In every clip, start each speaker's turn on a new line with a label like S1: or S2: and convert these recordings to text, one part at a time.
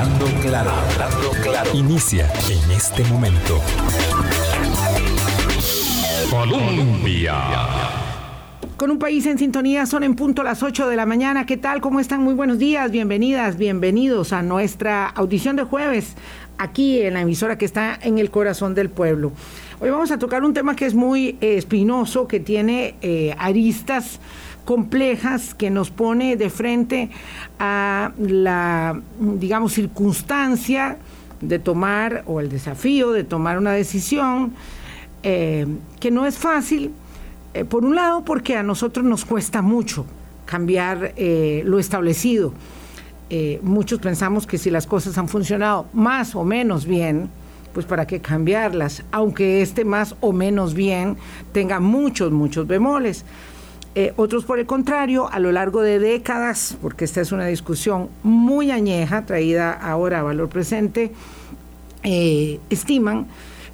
S1: Hablando claro, hablando claro. Inicia en este momento. Colombia.
S2: Con un país en sintonía, son en punto las 8 de la mañana. ¿Qué tal? ¿Cómo están? Muy buenos días, bienvenidas, bienvenidos a nuestra audición de jueves aquí en la emisora que está en el corazón del pueblo. Hoy vamos a tocar un tema que es muy eh, espinoso, que tiene eh, aristas complejas que nos pone de frente a la, digamos, circunstancia de tomar o el desafío de tomar una decisión eh, que no es fácil, eh, por un lado porque a nosotros nos cuesta mucho cambiar eh, lo establecido. muchos pensamos que si las cosas han funcionado más o menos bien, pues para qué cambiarlas, aunque este más o menos bien tenga muchos, muchos bemoles. Eh, otros, por el contrario, a lo largo de décadas, porque esta es una discusión muy añeja, traída ahora a valor presente, eh, estiman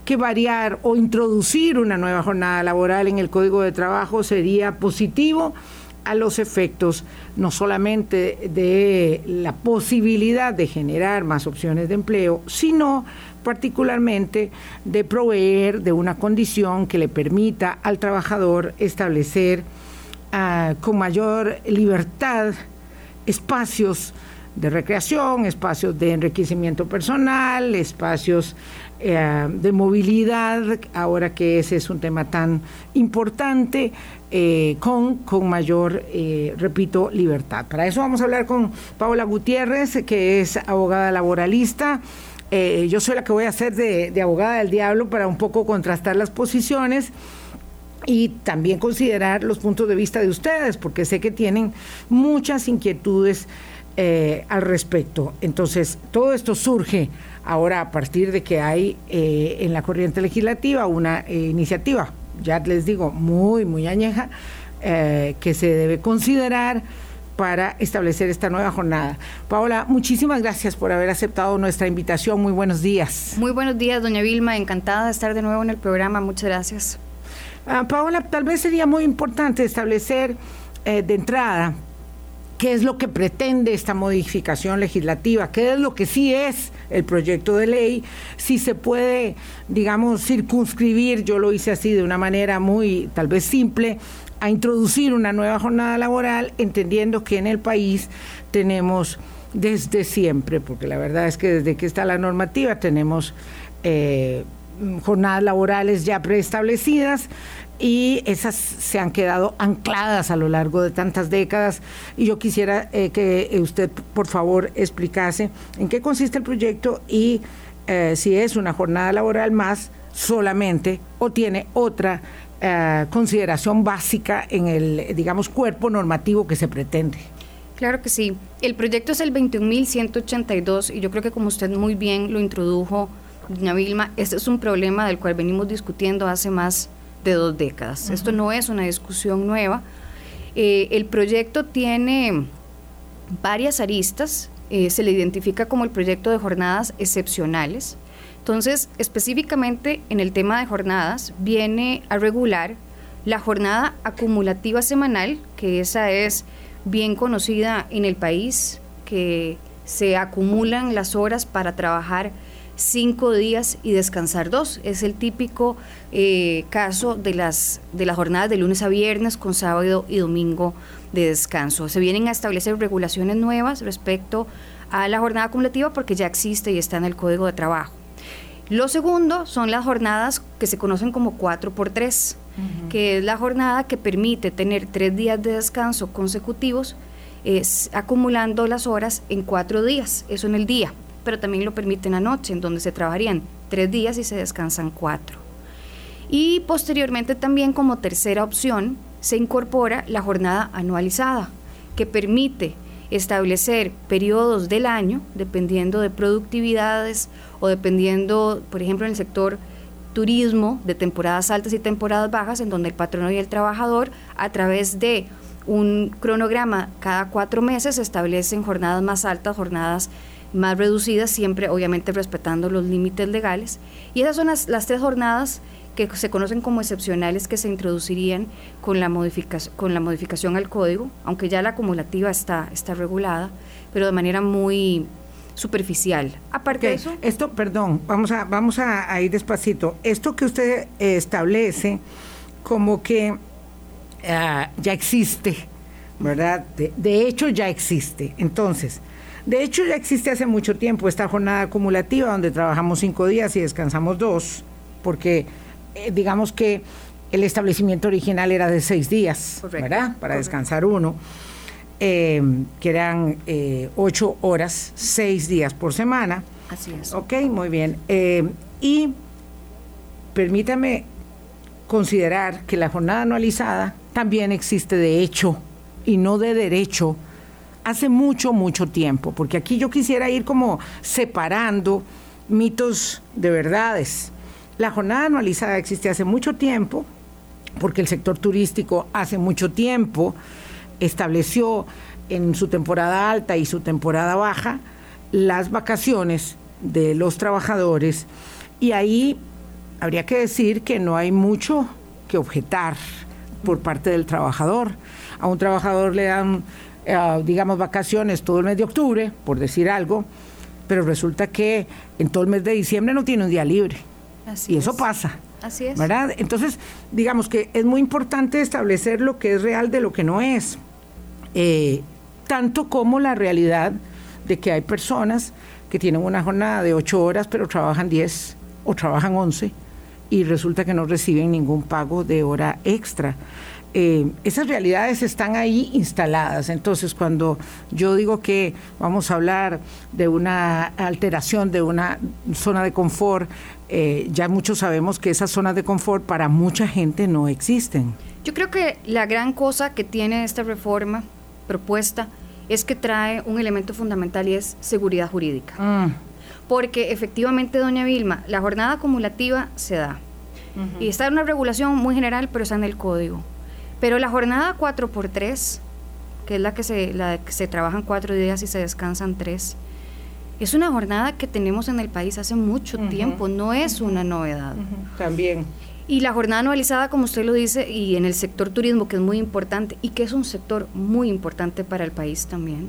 S2: que variar o introducir una nueva jornada laboral en el Código de Trabajo sería positivo a los efectos no solamente de la posibilidad de generar más opciones de empleo, sino particularmente de proveer de una condición que le permita al trabajador establecer con mayor libertad espacios de recreación, espacios de enriquecimiento personal, espacios eh, de movilidad, ahora que ese es un tema tan importante, eh, con, con mayor, eh, repito, libertad. Para eso vamos a hablar con Paola Gutiérrez, que es abogada laboralista. yo soy la que voy a hacer de, de abogada del diablo para un poco contrastar las posiciones y también considerar los puntos de vista de ustedes, porque sé que tienen muchas inquietudes eh, al respecto. Entonces, todo esto surge ahora a partir de que hay eh, en la corriente legislativa una eh, iniciativa, ya les digo, muy, muy añeja, que se debe considerar para establecer esta nueva jornada. Paola, muchísimas gracias por haber aceptado nuestra invitación. Muy buenos días.
S3: Muy buenos días, doña Vilma. Encantada de estar de nuevo en el programa. Muchas gracias.
S2: Ah, Paola, tal vez sería muy importante establecer eh, de entrada qué es lo que pretende esta modificación legislativa, qué es lo que sí es el proyecto de ley, si se puede, digamos, circunscribir, yo lo hice así de una manera muy, tal vez simple, a introducir una nueva jornada laboral, entendiendo que en el país tenemos desde siempre, porque la verdad es que desde que está la normativa tenemos... Eh, jornadas laborales ya preestablecidas y esas se han quedado ancladas a lo largo de tantas décadas. Y yo quisiera eh, que usted, por favor, explicase en qué consiste el proyecto y eh, si es una jornada laboral más solamente o tiene otra eh, consideración básica en el, digamos, cuerpo normativo que se pretende.
S3: Claro que sí. El proyecto es el 21.182 y yo creo que como usted muy bien lo introdujo, doña Vilma, este es un problema del cual venimos discutiendo hace más de dos décadas. Esto no es una discusión nueva. Eh, el proyecto tiene varias aristas, eh, se le identifica como el proyecto de jornadas excepcionales. Entonces, específicamente en el tema de jornadas, viene a regular la jornada acumulativa semanal, que esa es bien conocida en el país, que se acumulan las horas para trabajar cinco días y descansar dos. Es el típico eh, caso de las, de las jornadas de lunes a viernes con sábado y domingo de descanso. Se vienen a establecer regulaciones nuevas respecto a la jornada acumulativa porque ya existe y está en el Código de Trabajo. Lo segundo son las jornadas que se conocen como 4 por 3 que es la jornada que permite tener tres días de descanso consecutivos, es acumulando las horas en cuatro días, eso en el día pero también lo permite en la noche, en donde se trabajarían tres días y se descansan cuatro. Y posteriormente también como tercera opción se incorpora la jornada anualizada, que permite establecer periodos del año, dependiendo de productividades o dependiendo, por ejemplo, en el sector turismo, de temporadas altas y temporadas bajas, en donde el patrono y el trabajador, a través de un cronograma cada cuatro meses, establecen jornadas más altas, jornadas más reducidas, siempre obviamente respetando los límites legales. Y esas son las, tres jornadas que se conocen como excepcionales que se introducirían con la, modificación, con la modificación al código, aunque ya la acumulativa está, está regulada, pero de manera muy, superficial. Aparte de eso...
S2: Esto, perdón, vamos a, vamos a, ir despacito. Esto que usted eh, establece como que ah, ya existe, ¿verdad? De, hecho ya existe. Entonces, de hecho ya existe hace mucho tiempo esta jornada acumulativa donde trabajamos cinco días y descansamos dos, porque eh, digamos que el establecimiento original era de seis días, ¿verdad? Para descansar uno. Eh, que eran eh, ocho horas, seis días por semana.
S3: Así es.
S2: Ok, muy bien. Eh, y permítame considerar que la jornada anualizada también existe de hecho y no de derecho hace mucho, mucho tiempo, porque aquí yo quisiera ir como separando mitos de verdades. La jornada anualizada existe hace mucho tiempo, porque el sector turístico hace mucho tiempo estableció en su temporada alta y su temporada baja las vacaciones de los trabajadores y ahí habría que decir que no hay mucho que objetar por parte del trabajador. A un trabajador le dan, eh, digamos, vacaciones todo el mes de octubre, por decir algo, pero resulta que en todo el mes de diciembre no tiene un día libre. y eso pasa.
S3: Así es.
S2: ¿Verdad? Entonces, digamos que es muy importante establecer lo que es real de lo que no es. Eh, tanto como la realidad de que hay personas que tienen una jornada de ocho horas pero trabajan 10 o trabajan 11 y resulta que no reciben ningún pago de hora extra. Eh, esas realidades están ahí instaladas. Entonces, cuando yo digo que vamos a hablar de una alteración de una zona de confort, eh, ya muchos sabemos que esas zonas de confort para mucha gente no existen.
S3: Yo creo que la gran cosa que tiene esta reforma propuesta es que trae un elemento fundamental y es seguridad jurídica. Mm. Porque efectivamente, doña Vilma, la jornada acumulativa se da. Y está en una regulación muy general, pero está en el código. Pero la jornada 4x3, que es la que se, la que se trabajan cuatro días y se descansan tres, es una jornada que tenemos en el país hace mucho tiempo, no es una novedad.
S2: También.
S3: Y la jornada anualizada, como usted lo dice, y en el sector turismo, que es muy importante y que es un sector muy importante para el país también,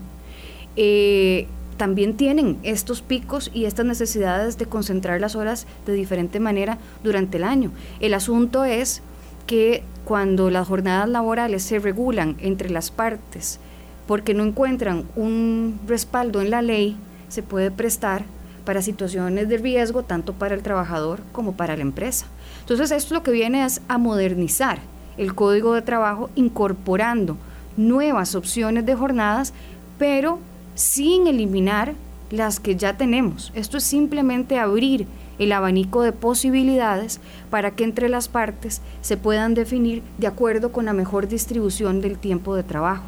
S3: eh, también tienen estos picos y estas necesidades de concentrar las horas de diferente manera durante el año. El asunto es que cuando las jornadas laborales se regulan entre las partes porque no encuentran un respaldo en la ley, se puede prestar para situaciones de riesgo tanto para el trabajador como para la empresa. Entonces esto lo que viene es a modernizar el código de trabajo incorporando nuevas opciones de jornadas, pero sin eliminar las que ya tenemos. Esto es simplemente abrir el abanico de posibilidades para que entre las partes se puedan definir de acuerdo con la mejor distribución del tiempo de trabajo.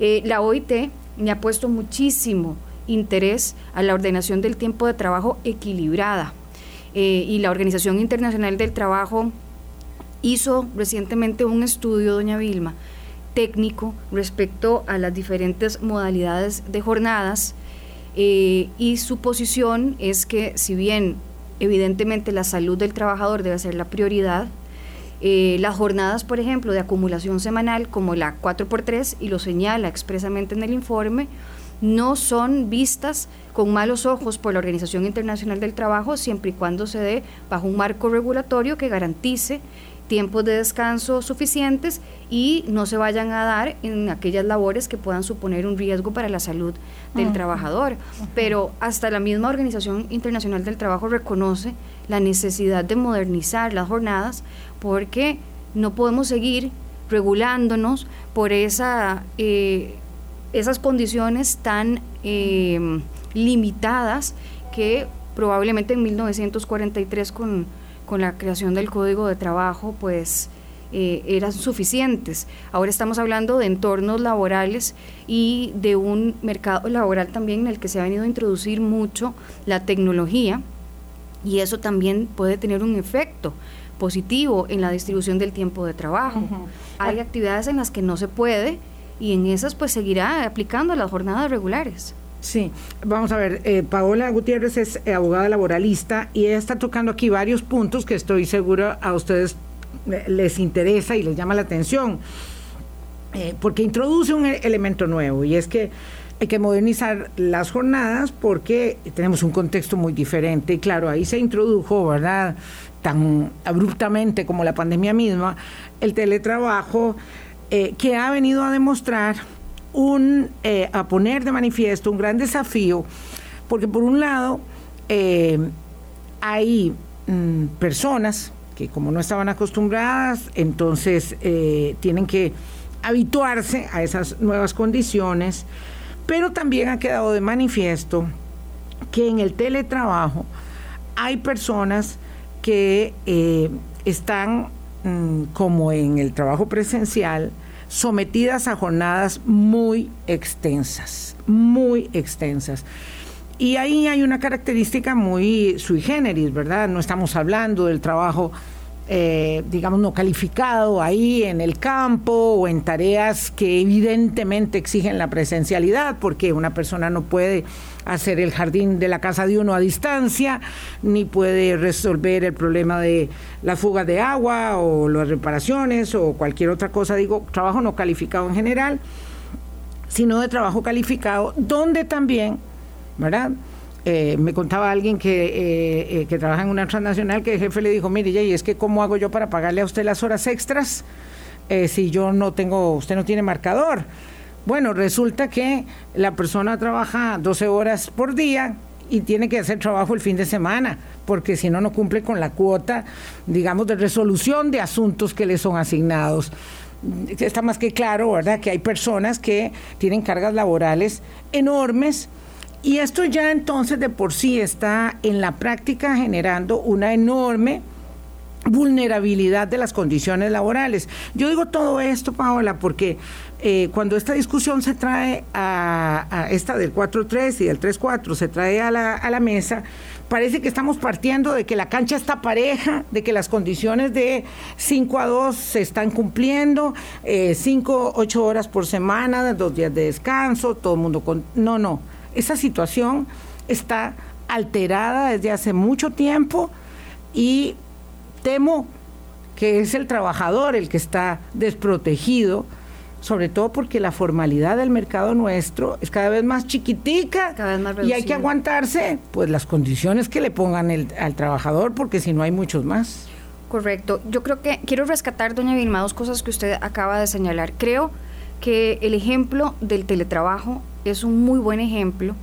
S3: Eh, la OIT me ha puesto muchísimo interés a la ordenación del tiempo de trabajo equilibrada eh, y la Organización Internacional del Trabajo hizo recientemente un estudio, doña Vilma, técnico respecto a las diferentes modalidades de jornadas eh, y su posición es que si bien evidentemente la salud del trabajador debe ser la prioridad, eh, las jornadas, por ejemplo, de acumulación semanal, como la 4x3, y lo señala expresamente en el informe, no son vistas con malos ojos por la Organización Internacional del Trabajo siempre y cuando se dé bajo un marco regulatorio que garantice tiempos de descanso suficientes y no se vayan a dar en aquellas labores que puedan suponer un riesgo para la salud del trabajador. Pero hasta la misma Organización Internacional del Trabajo reconoce la necesidad de modernizar las jornadas porque no podemos seguir regulándonos por esa eh, esas condiciones tan eh, limitadas que probablemente en 1943 con, con, la creación del Código de Trabajo pues eh, eran suficientes. Ahora estamos hablando de entornos laborales y de un mercado laboral también en el que se ha venido a introducir mucho la tecnología y eso también puede tener un efecto positivo en la distribución del tiempo de trabajo. Hay actividades en las que no se puede y en esas pues seguirá aplicando las jornadas regulares.
S2: Sí, vamos a ver, eh, Paola Gutiérrez es eh, abogada laboralista y ella está tocando aquí varios puntos que estoy seguro a ustedes eh, les interesa y les llama la atención, porque introduce un elemento nuevo y es que hay que modernizar las jornadas porque tenemos un contexto muy diferente. Y claro, ahí se introdujo, ¿verdad? Tan abruptamente como la pandemia misma, el teletrabajo eh, que ha venido a demostrar un, eh, a poner de manifiesto un gran desafío, porque por un lado eh, hay mm, personas que como no estaban acostumbradas, entonces tienen que habituarse a esas nuevas condiciones, pero también ha quedado de manifiesto que en el teletrabajo hay personas que están Mm, como en el trabajo presencial, sometidas a jornadas muy extensas, muy extensas. Y ahí hay una característica muy sui generis, ¿verdad? No estamos hablando del trabajo eh, digamos, no calificado ahí en el campo o en tareas que evidentemente exigen la presencialidad, porque una persona no puede hacer el jardín de la casa de uno a distancia, ni puede resolver el problema de la fuga de agua o las reparaciones o cualquier otra cosa, digo, trabajo no calificado en general, sino de trabajo calificado, donde también, ¿verdad? Eh, me contaba alguien que, eh, eh, que trabaja en una transnacional que el jefe le dijo, mire, y es que ¿cómo hago yo para pagarle a usted las horas extras si yo no tengo, usted no tiene marcador? Bueno, resulta que la persona trabaja 12 horas por día y tiene que hacer trabajo el fin de semana, porque si no, no cumple con la cuota, digamos, de resolución de asuntos que le son asignados está más que claro, ¿verdad?, que hay personas que tienen cargas laborales enormes y esto ya entonces de por sí está en la práctica generando una enorme vulnerabilidad de las condiciones laborales. Yo digo todo esto, Paola, porque eh, cuando esta discusión se trae a, esta del 4-3 y del 3-4, se trae a la, a la mesa, parece que estamos partiendo de que la cancha está pareja, de que las condiciones de 5 a 2 se están cumpliendo, 5, eh, 8 horas por semana, dos días de descanso, todo el mundo con... No, no esa situación está alterada desde hace mucho tiempo y temo que es el trabajador el que está desprotegido, sobre todo porque la formalidad del mercado nuestro es cada vez más chiquitica y hay que aguantarse pues las condiciones que le pongan al trabajador porque si no hay muchos más.
S3: Correcto. Yo creo que quiero rescatar, doña Vilma, dos cosas que usted acaba de señalar. Creo que el ejemplo del teletrabajo es un muy buen ejemplo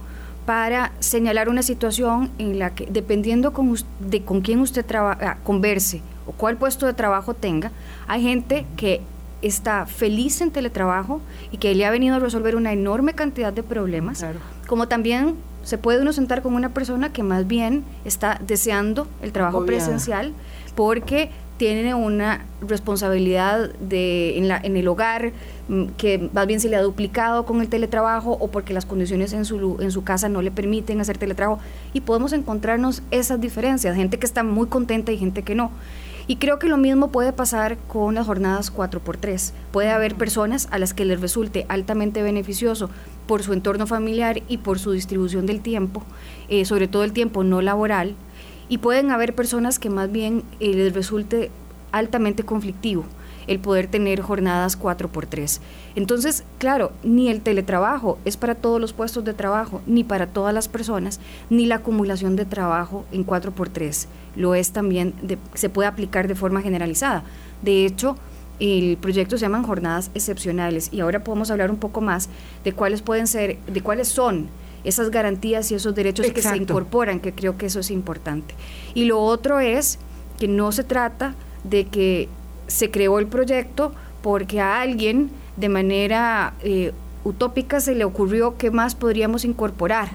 S3: para señalar una situación en la que, dependiendo con, de con quién usted trabaja, ah, converse o cuál puesto de trabajo tenga, hay gente que está feliz en teletrabajo y que le ha venido a resolver una enorme cantidad de problemas, como también se puede uno sentar con una persona que más bien está deseando el trabajo presencial porque tiene una responsabilidad de, en, la, en el hogar mm, que más bien se le ha duplicado con el teletrabajo o porque las condiciones en su, en su casa no le permiten hacer teletrabajo y podemos encontrarnos esas diferencias, gente que está muy contenta y gente que no. Y creo que lo mismo puede pasar con las jornadas 4x3. Puede haber personas a las que les resulte altamente beneficioso por su entorno familiar y por su distribución del tiempo, eh, sobre todo el tiempo no laboral, y pueden haber personas que más bien eh, les resulte altamente conflictivo el poder tener jornadas 4 por 3 Entonces, claro, ni el teletrabajo es para todos los puestos de trabajo, ni para todas las personas, ni la acumulación de trabajo en 4 por 3 lo es también, se puede aplicar de forma generalizada. De hecho, el proyecto se llaman jornadas excepcionales y ahora podemos hablar un poco más de cuáles pueden ser, de cuáles son esas garantías y esos derechos que se incorporan, que creo que eso es importante. Y lo otro es que no se trata de que se creó el proyecto porque a alguien de manera eh, utópica se le ocurrió qué más podríamos incorporar,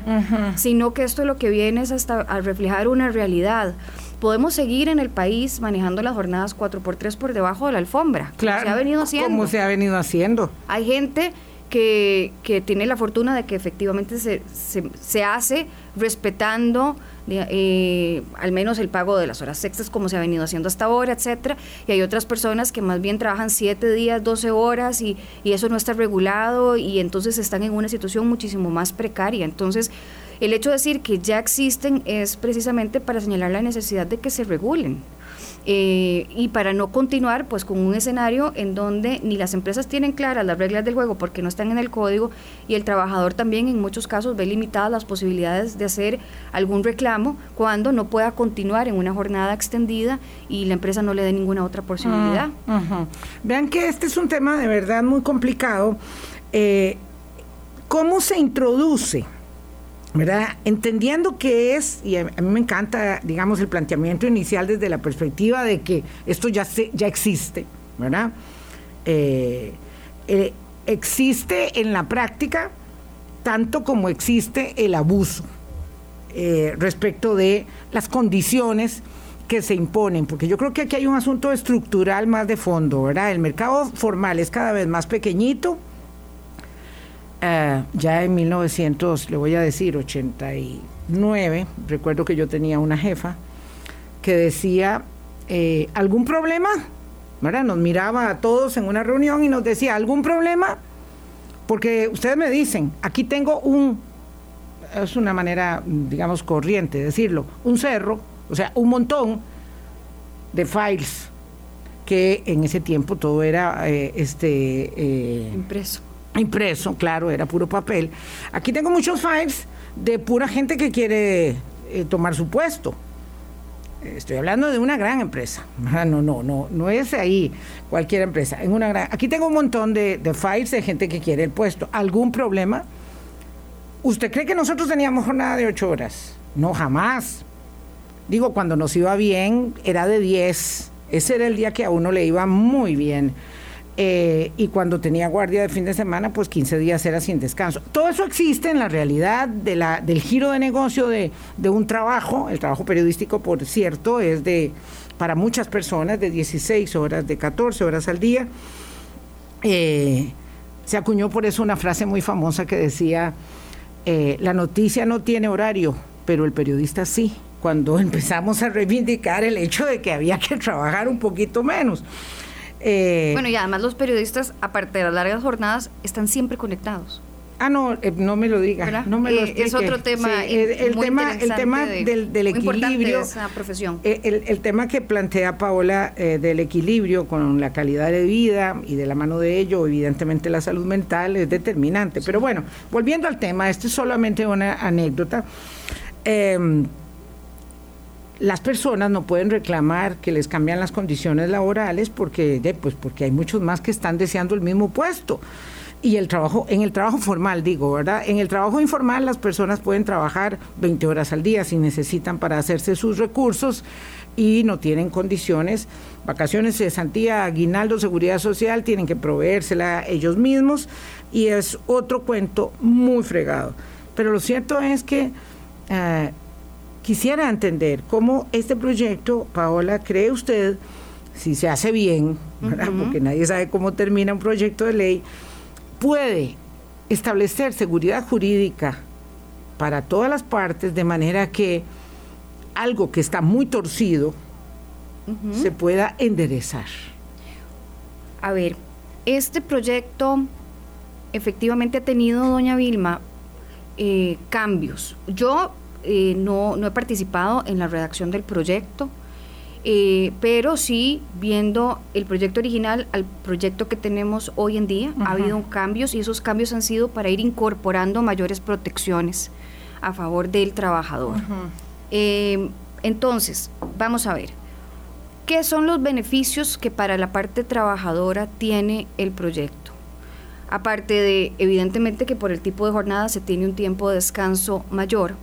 S3: sino que esto lo que viene es hasta a reflejar una realidad. Podemos seguir en el país manejando las jornadas 4x3 por debajo de la alfombra,
S2: claro, se ha venido haciendo. Como se ha venido haciendo.
S3: Hay gente que, que tiene la fortuna de que efectivamente se, se, hace respetando eh, al menos el pago de las horas extras como se ha venido haciendo hasta ahora, etcétera, y hay otras personas que más bien trabajan 7 días, 12 horas y, y eso no está regulado y entonces están en una situación muchísimo más precaria. Entonces, el hecho de decir que ya existen es precisamente para señalar la necesidad de que se regulen Eh, y para no continuar pues con un escenario en donde ni las empresas tienen claras las reglas del juego porque no están en el código y el trabajador también en muchos casos ve limitadas las posibilidades de hacer algún reclamo cuando no pueda continuar en una jornada extendida y la empresa no le dé ninguna otra posibilidad.
S2: Ah, Vean que este es un tema de verdad muy complicado. Eh, ¿Cómo se introduce? Entendiendo que es, y a, mí me encanta, digamos, el planteamiento inicial desde la perspectiva de que esto ya, se, ya existe, ¿verdad? Eh, eh, existe en la práctica tanto como existe el abuso eh, respecto de las condiciones que se imponen, porque yo creo que aquí hay un asunto estructural más de fondo, ¿verdad? El mercado formal es cada vez más pequeñito, eh, ya en 1900, le voy a decir, 89, recuerdo que yo tenía una jefa que decía, eh, ¿algún problema? Nos miraba a todos en una reunión y nos decía, ¿algún problema? Porque ustedes me dicen, aquí tengo un, es una manera, digamos, corriente de decirlo, un cerro, o sea, un montón de files que en ese tiempo todo era eh, este
S3: impreso
S2: impreso, claro, era puro papel. Aquí tengo muchos files de pura gente que quiere eh, tomar su puesto. Estoy hablando de una gran empresa. No, no, no, no es ahí cualquier empresa. En una gran, aquí tengo un montón de, de files de gente que quiere el puesto. ¿Algún problema? ¿Usted cree que nosotros teníamos jornada de ocho horas? No, jamás. Digo, cuando nos iba bien, era de diez. Ese era el día que a uno le iba muy bien. Eh, y cuando tenía guardia de fin de semana, pues 15 días era sin descanso. Todo eso existe en la realidad del giro de negocio de, un trabajo. El trabajo periodístico, por cierto, es de para muchas personas de 16 horas, de 14 horas al día. Eh, se acuñó por eso una frase muy famosa que decía, eh, la noticia no tiene horario, pero el periodista sí, cuando empezamos a reivindicar el hecho de que había que trabajar un poquito menos.
S3: Eh, bueno, y además los periodistas, aparte de las largas jornadas, están siempre conectados.
S2: Ah, no, eh, no me lo diga, no me lo
S3: eh, Es otro tema.
S2: el, tema, el tema del, del equilibrio.
S3: esa profesión.
S2: El, el, tema que plantea Paola del equilibrio con la calidad de vida y de la mano de ello, evidentemente la salud mental es determinante. Pero bueno, volviendo al tema, esto es solamente una anécdota. Eh, las personas no pueden reclamar que les cambian las condiciones laborales porque, pues porque hay muchos más que están deseando el mismo puesto. Y el trabajo, en el trabajo formal, digo, ¿verdad? En el trabajo informal las personas pueden trabajar 20 horas al día si necesitan para hacerse sus recursos y no tienen condiciones, vacaciones, cesantía, aguinaldo, seguridad social, tienen que proveérsela ellos mismos y es otro cuento muy fregado. Pero lo cierto es que eh, Quisiera entender cómo este proyecto, Paola, cree usted, si se hace bien, porque nadie sabe cómo termina un proyecto de ley, puede establecer seguridad jurídica para todas las partes de manera que algo que está muy torcido se pueda enderezar.
S3: A ver, este proyecto efectivamente ha tenido, doña Vilma, eh, cambios. Yo eh, no, no he participado en la redacción del proyecto, eh, pero sí viendo el proyecto original al proyecto que tenemos hoy en día, ha habido cambios y esos cambios han sido para ir incorporando mayores protecciones a favor del trabajador. Eh, entonces, vamos a ver, ¿qué son los beneficios que para la parte trabajadora tiene el proyecto? Aparte de, evidentemente, que por el tipo de jornada se tiene un tiempo de descanso mayor,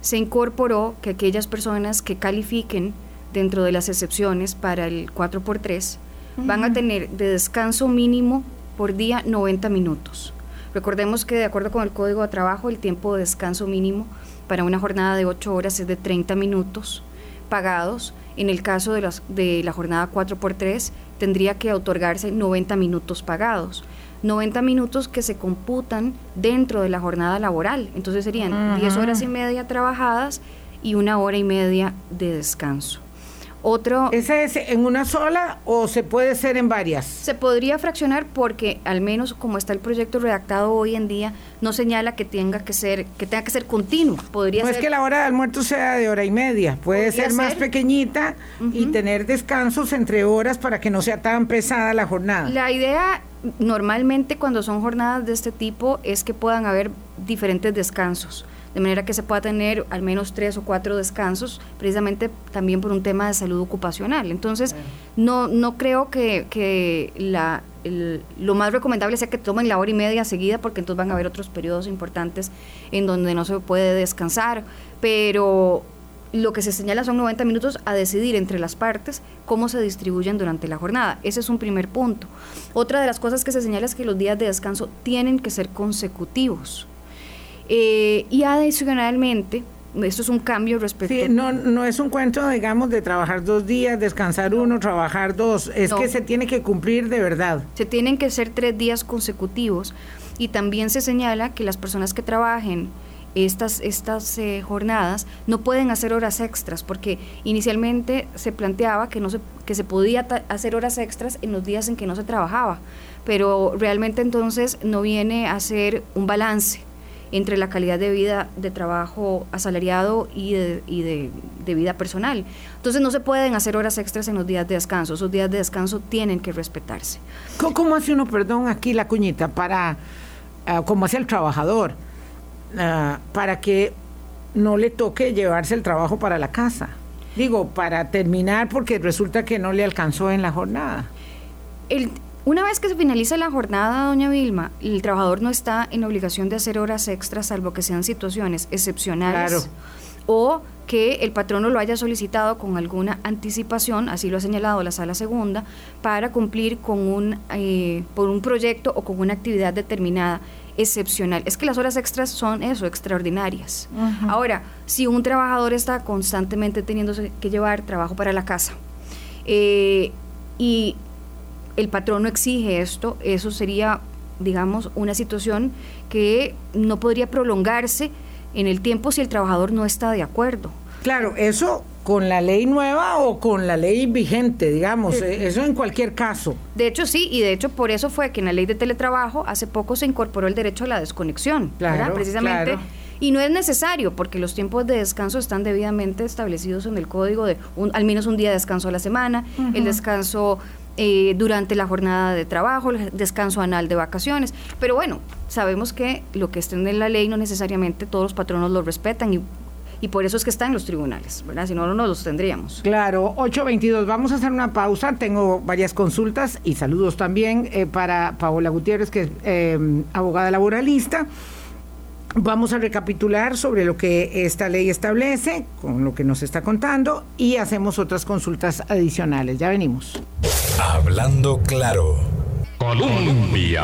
S3: se incorporó que aquellas personas que califiquen dentro de las excepciones para el 4x3 van a tener de descanso mínimo por día 90 minutos. Recordemos que de acuerdo con el Código de Trabajo el tiempo de descanso mínimo para una jornada de 8 horas es de 30 minutos pagados. En el caso de, las, de la jornada 4x3 tendría que otorgarse 90 minutos pagados. 90 minutos que se computan dentro de la jornada laboral. Entonces serían 10 horas y media trabajadas y una hora y media de descanso. Otro,
S2: ¿Ese es en una sola o se puede ser en varias?
S3: Se podría fraccionar porque al menos como está el proyecto redactado hoy en día no señala que tenga que ser que tenga que ser continuo. Podría
S2: no es que la hora de almuerzo sea de hora y media, puede ser más pequeñita y tener descansos entre horas para que no sea tan pesada la jornada.
S3: La idea normalmente cuando son jornadas de este tipo es que puedan haber diferentes descansos de manera que se pueda tener al menos tres o cuatro descansos, precisamente también por un tema de salud ocupacional. Entonces, no, no creo que, la, lo más recomendable sea que tomen la hora y media seguida, porque entonces van a haber otros periodos importantes en donde no se puede descansar, pero lo que se señala son 90 minutos a decidir entre las partes cómo se distribuyen durante la jornada. Ese es un primer punto. Otra de las cosas que se señala es que los días de descanso tienen que ser consecutivos. Eh, y adicionalmente, esto es un cambio respecto.
S2: Sí, no, no es un cuento, digamos, de trabajar dos días, descansar uno, trabajar dos. Es que se tiene que cumplir de verdad.
S3: Se tienen que ser tres días consecutivos. Y también se señala que las personas que trabajen estas, estas eh, jornadas no pueden hacer horas extras, porque inicialmente se planteaba que, no se, que se podía hacer horas extras en los días en que no se trabajaba, pero realmente entonces no viene a ser un balance entre la calidad de vida de trabajo asalariado y de, y de, vida personal. Entonces no se pueden hacer horas extras en los días de descanso, esos días de descanso tienen que respetarse.
S2: ¿Cómo, hace uno, perdón, aquí la cuñita, para, uh, como hace el trabajador, ah, para que no le toque llevarse el trabajo para la casa? Digo, para terminar porque resulta que no le alcanzó en la jornada.
S3: El, una vez que se finaliza la jornada, doña Vilma, el trabajador no está en obligación de hacer horas extras, salvo que sean situaciones excepcionales. O que el patrono lo haya solicitado con alguna anticipación, así lo ha señalado la sala segunda, para cumplir con un, eh, por un proyecto o con una actividad determinada excepcional. Es que las horas extras son eso, extraordinarias. Ahora, si un trabajador está constantemente teniendo que llevar trabajo para la casa eh, y el patrón no exige esto, eso sería, digamos, una situación que no podría prolongarse en el tiempo si el trabajador no está de acuerdo.
S2: Claro, eso con la ley nueva o con la ley vigente, digamos, eh, eso en cualquier caso.
S3: De hecho, sí, y de hecho por eso fue que en la ley de teletrabajo hace poco se incorporó el derecho a la desconexión, claro, Precisamente. Y no es necesario porque los tiempos de descanso están debidamente establecidos en el código de un, al menos un día de descanso a la semana, el descanso eh, durante la jornada de trabajo, el descanso anal de vacaciones. Pero bueno, sabemos que lo que esté en la ley no necesariamente todos los patronos lo respetan y y por eso es que está en los tribunales, ¿verdad? Si no, no los tendríamos.
S2: Claro, 8.22, vamos a hacer una pausa, tengo varias consultas y saludos también eh, para Paola Gutiérrez, que es eh, abogada laboralista. Vamos a recapitular sobre lo que esta ley establece, con lo que nos está contando, y hacemos otras consultas adicionales. Ya venimos.
S1: Hablando claro. Colombia.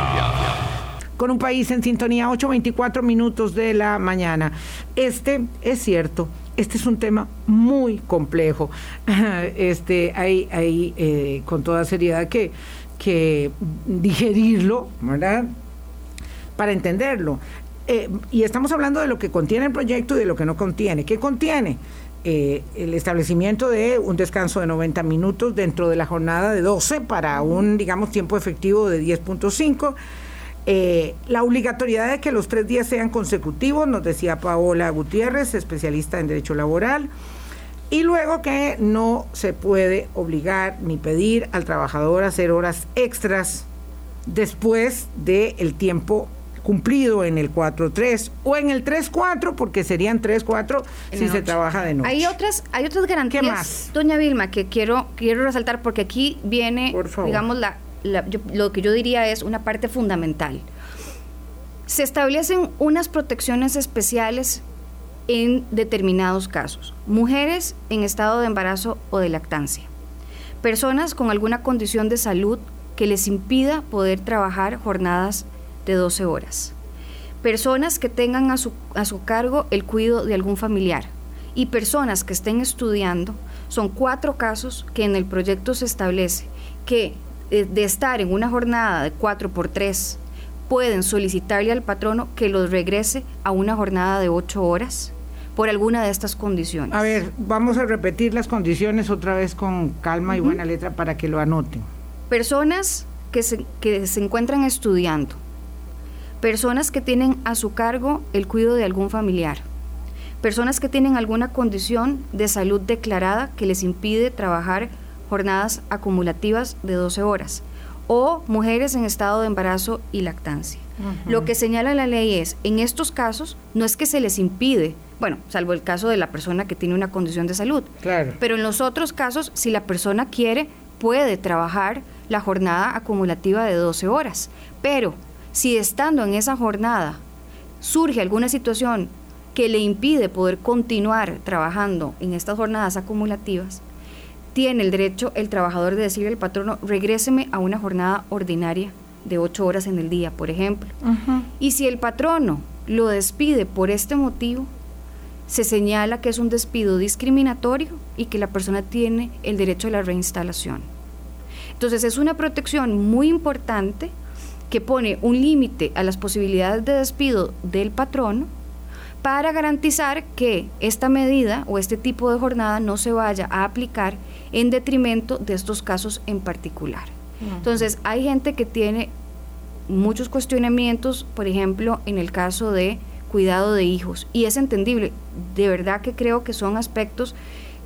S2: Con un país en sintonía, 8.24 minutos de la mañana. Este es cierto, este es un tema muy complejo. Este, hay, hay eh, con toda seriedad que, que digerirlo, ¿verdad? Para entenderlo. Eh, y estamos hablando de lo que contiene el proyecto y de lo que no contiene. ¿Qué contiene? Eh, el establecimiento de un descanso de 90 minutos dentro de la jornada de 12 para un, digamos, tiempo efectivo de 10.5. Eh, la obligatoriedad de que los tres días sean consecutivos, nos decía Paola Gutiérrez, especialista en Derecho Laboral. Y luego que no se puede obligar ni pedir al trabajador a hacer horas extras después del tiempo cumplido en el 4-3 o en el 3-4, porque serían 3-4 si se trabaja de noche.
S3: Hay otras, hay otras garantías, más? doña Vilma, que quiero, quiero resaltar, porque aquí viene, digamos, la, lo que yo diría es una parte fundamental. Se establecen unas protecciones especiales en determinados casos. Mujeres en estado de embarazo o de lactancia. Personas con alguna condición de salud que les impida poder trabajar jornadas de 12 horas. Personas que tengan a su, a su cargo el cuidado de algún familiar y personas que estén estudiando son cuatro casos que en el proyecto se establece que eh, de estar en una jornada de 4 por 3 pueden solicitarle al patrono que los regrese a una jornada de 8 horas por alguna de estas condiciones.
S2: A ver, vamos a repetir las condiciones otra vez con calma y buena letra para que lo anoten.
S3: Personas que se, que se encuentran estudiando, personas que tienen a su cargo el cuidado de algún familiar, personas que tienen alguna condición de salud declarada que les impide trabajar jornadas acumulativas de 12 horas, o mujeres en estado de embarazo y lactancia. Lo que señala la ley es, en estos casos, no es que se les impide, bueno, salvo el caso de la persona que tiene una condición de salud,
S2: claro.
S3: pero en los otros casos, si la persona quiere, puede trabajar la jornada acumulativa de 12 horas. Pero si estando en esa jornada surge alguna situación que le impide poder continuar trabajando en estas jornadas acumulativas, tiene el derecho el trabajador de decirle al patrono, regréseme a una jornada ordinaria de ocho horas en el día, por ejemplo. Y si el patrono lo despide por este motivo, se señala que es un despido discriminatorio y que la persona tiene el derecho a la reinstalación. Entonces es una protección muy importante que pone un límite a las posibilidades de despido del patrono para garantizar que esta medida o este tipo de jornada no se vaya a aplicar en detrimento de estos casos en particular. Entonces, hay gente que tiene muchos cuestionamientos, por ejemplo, en el caso de cuidado de hijos, y es entendible, de verdad que creo que son aspectos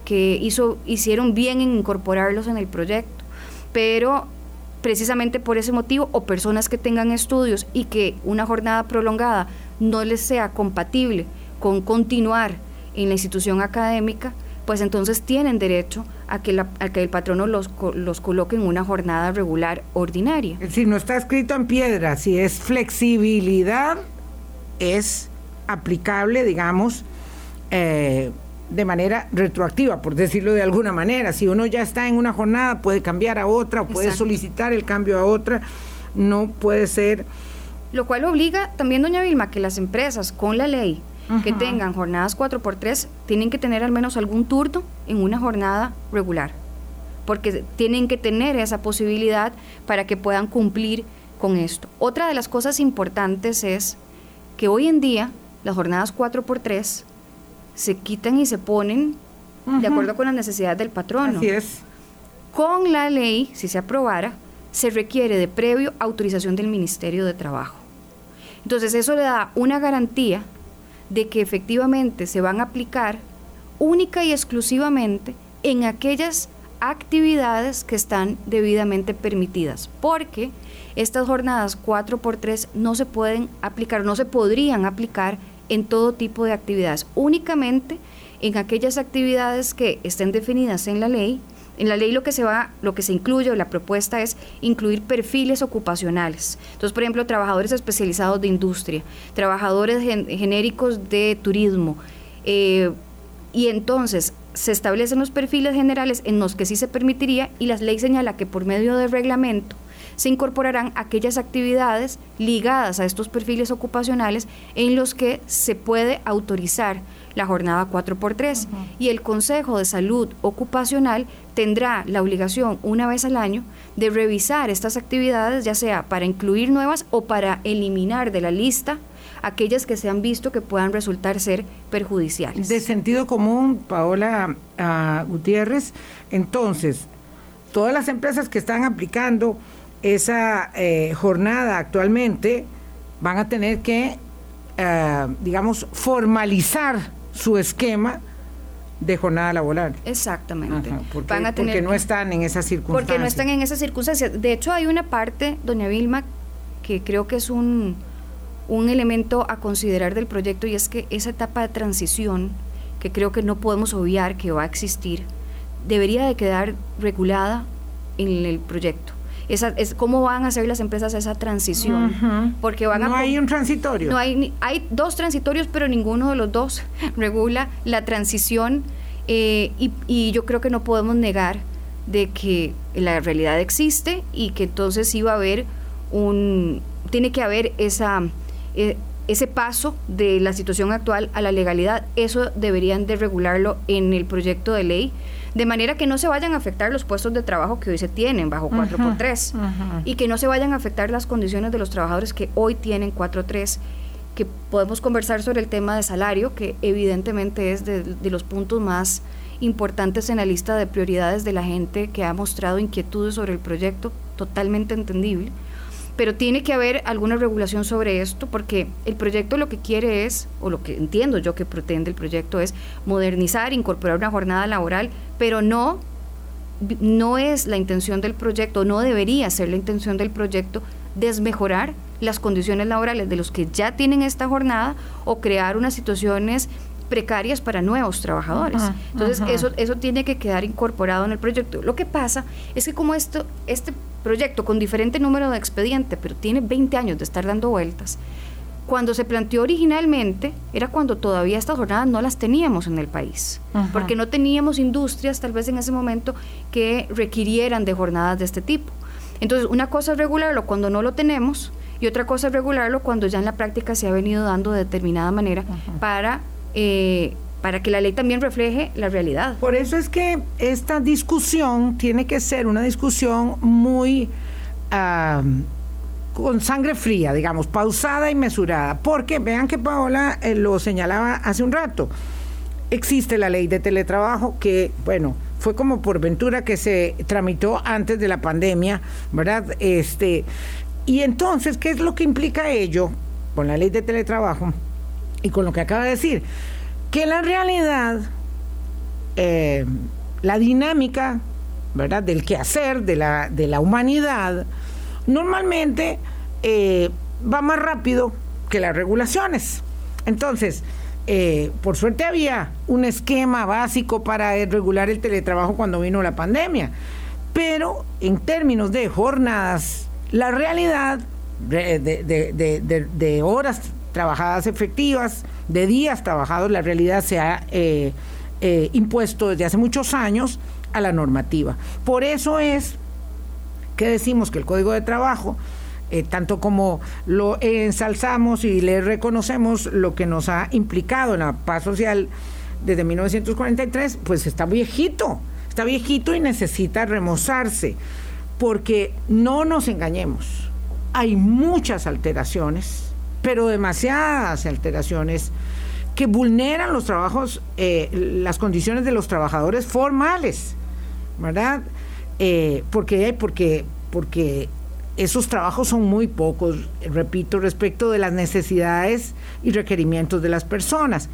S3: que hizo, hicieron bien en incorporarlos en el proyecto, pero precisamente por ese motivo, o personas que tengan estudios y que una jornada prolongada no les sea compatible con continuar en la institución académica, pues entonces tienen derecho a que, que el patrono los, los coloque en una jornada regular ordinaria.
S2: Es decir, no está escrito en piedra, si es flexibilidad, es aplicable, digamos, eh, de manera retroactiva, por decirlo de alguna manera. Si uno ya está en una jornada, puede cambiar a otra o puede solicitar el cambio a otra, no puede ser...
S3: Lo cual obliga también, doña Vilma, que las empresas con la ley que tengan jornadas 4x3 tienen que tener al menos algún turno en una jornada regular, porque tienen que tener esa posibilidad para que puedan cumplir con esto. Otra de las cosas importantes es que hoy en día las jornadas 4x3 se quitan y se ponen de acuerdo con las necesidades del patrono.
S2: Así es.
S3: Con la ley, si se aprobara, se requiere de previo autorización del Ministerio de Trabajo. Entonces eso le da una garantía de que efectivamente se van a aplicar única y exclusivamente en aquellas actividades que están debidamente permitidas, porque estas jornadas 4x3 no se pueden aplicar, no se podrían aplicar en todo tipo de actividades, únicamente en aquellas actividades que estén definidas en la ley. En la ley lo que se va, lo que se incluye o la propuesta es incluir perfiles ocupacionales. Entonces, por ejemplo, trabajadores especializados de industria, trabajadores genéricos de turismo. Eh, y entonces se establecen los perfiles generales en los que sí se permitiría y la ley señala que por medio de reglamento se incorporarán aquellas actividades ligadas a estos perfiles ocupacionales en los que se puede autorizar la jornada 4x3 y el Consejo de Salud Ocupacional tendrá la obligación una vez al año de revisar estas actividades, ya sea para incluir nuevas o para eliminar de la lista aquellas que se han visto que puedan resultar ser perjudiciales.
S2: De sentido común, Paola ah, Gutiérrez, entonces, todas las empresas que están aplicando esa eh, jornada actualmente van a tener que, eh, digamos, formalizar su esquema de jornada laboral.
S3: Exactamente.
S2: porque, van a tener porque no están en esas circunstancias.
S3: Porque no están en esas circunstancias. De hecho, hay una parte, doña Vilma, que creo que es un, un elemento a considerar del proyecto y es que esa etapa de transición, que creo que no podemos obviar que va a existir, debería de quedar regulada en el proyecto esa, es cómo van a hacer las empresas esa transición. Porque van
S2: no hay un transitorio.
S3: No hay, hay dos transitorios, pero ninguno de los dos regula la transición eh, y, y yo creo que no podemos negar de que la realidad existe y que entonces va a haber un, tiene que haber esa, eh, ese paso de la situación actual a la legalidad. Eso deberían de regularlo en el proyecto de ley de manera que no se vayan a afectar los puestos de trabajo que hoy se tienen bajo 4x3 y que no se vayan a afectar las condiciones de los trabajadores que hoy tienen 4x3 que podemos conversar sobre el tema de salario, que evidentemente es de, los puntos más importantes en la lista de prioridades de la gente que ha mostrado inquietudes sobre el proyecto, totalmente entendible. Pero tiene que haber alguna regulación sobre esto porque el proyecto lo que quiere es, o lo que entiendo yo que pretende el proyecto es modernizar, incorporar una jornada laboral, pero no no es la intención del proyecto, no debería ser la intención del proyecto desmejorar las condiciones laborales de los que ya tienen esta jornada o crear unas situaciones precarias para nuevos trabajadores. Entonces, eso eso tiene que quedar incorporado en el proyecto. Lo que pasa es que como esto este proyecto con diferente número de expediente, pero tiene 20 años de estar dando vueltas, cuando se planteó originalmente era cuando todavía estas jornadas no las teníamos en el país, porque no teníamos industrias tal vez en ese momento que requirieran de jornadas de este tipo. Entonces, una cosa es regularlo cuando no lo tenemos y otra cosa es regularlo cuando ya en la práctica se ha venido dando de determinada manera para, eh, para que la ley también refleje la realidad.
S2: Por eso es que esta discusión tiene que ser una discusión muy... con sangre fría, digamos, pausada y mesurada, porque vean que Paola eh, lo señalaba hace un rato. Existe la ley de teletrabajo que, bueno, fue como por ventura que se tramitó antes de la pandemia, ¿verdad? Este, y entonces, ¿qué es lo que implica ello con la ley de teletrabajo y con lo que acaba de decir? Que la realidad, eh, la dinámica, ¿verdad? Del quehacer, de la, de la humanidad, normalmente eh, va más rápido que las regulaciones. Entonces, eh, por suerte había un esquema básico para regular el teletrabajo cuando vino la pandemia, pero en términos de jornadas, la realidad de, horas trabajadas efectivas, de días trabajados, la realidad se ha eh, eh, impuesto desde hace muchos años a la normativa. Por eso es que decimos que el Código de Trabajo eh, tanto como lo ensalzamos y le reconocemos lo que nos ha implicado en la paz social desde 1943, pues está viejito, está viejito y necesita remozarse, porque no nos engañemos, hay muchas alteraciones, pero demasiadas alteraciones que vulneran los trabajos, eh, las condiciones de los trabajadores formales, ¿verdad? Eh, porque, porque, porque esos trabajos son muy pocos, repito, respecto de las necesidades y requerimientos de las personas.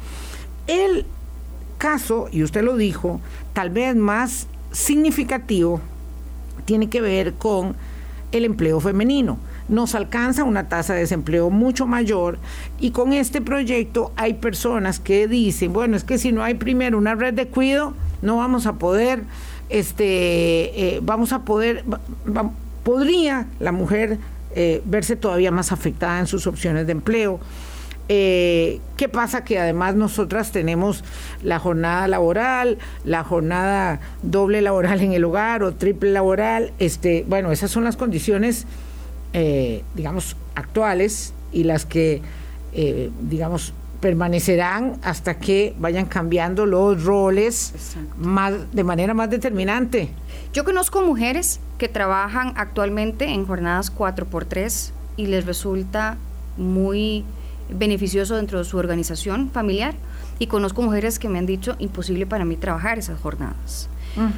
S2: El caso, y usted lo dijo, tal vez más significativo, tiene que ver con el empleo femenino. Nos alcanza una tasa de desempleo mucho mayor y con este proyecto hay personas que dicen, bueno, es que si no hay primero una red de cuido, no vamos a poder, este, eh, vamos a poder, podría la mujer eh, verse todavía más afectada en sus opciones de empleo. Eh, ¿Qué pasa? Que además nosotras tenemos la jornada laboral, la jornada doble laboral en el hogar o triple laboral. Este, bueno, esas son las condiciones, eh, digamos, actuales y las que, digamos, permanecerán hasta que vayan cambiando los roles más, de manera más determinante.
S3: Yo conozco mujeres que trabajan actualmente en jornadas 4x3 y les resulta muy beneficioso dentro de su organización familiar y conozco mujeres que me han dicho imposible para mí trabajar esas jornadas.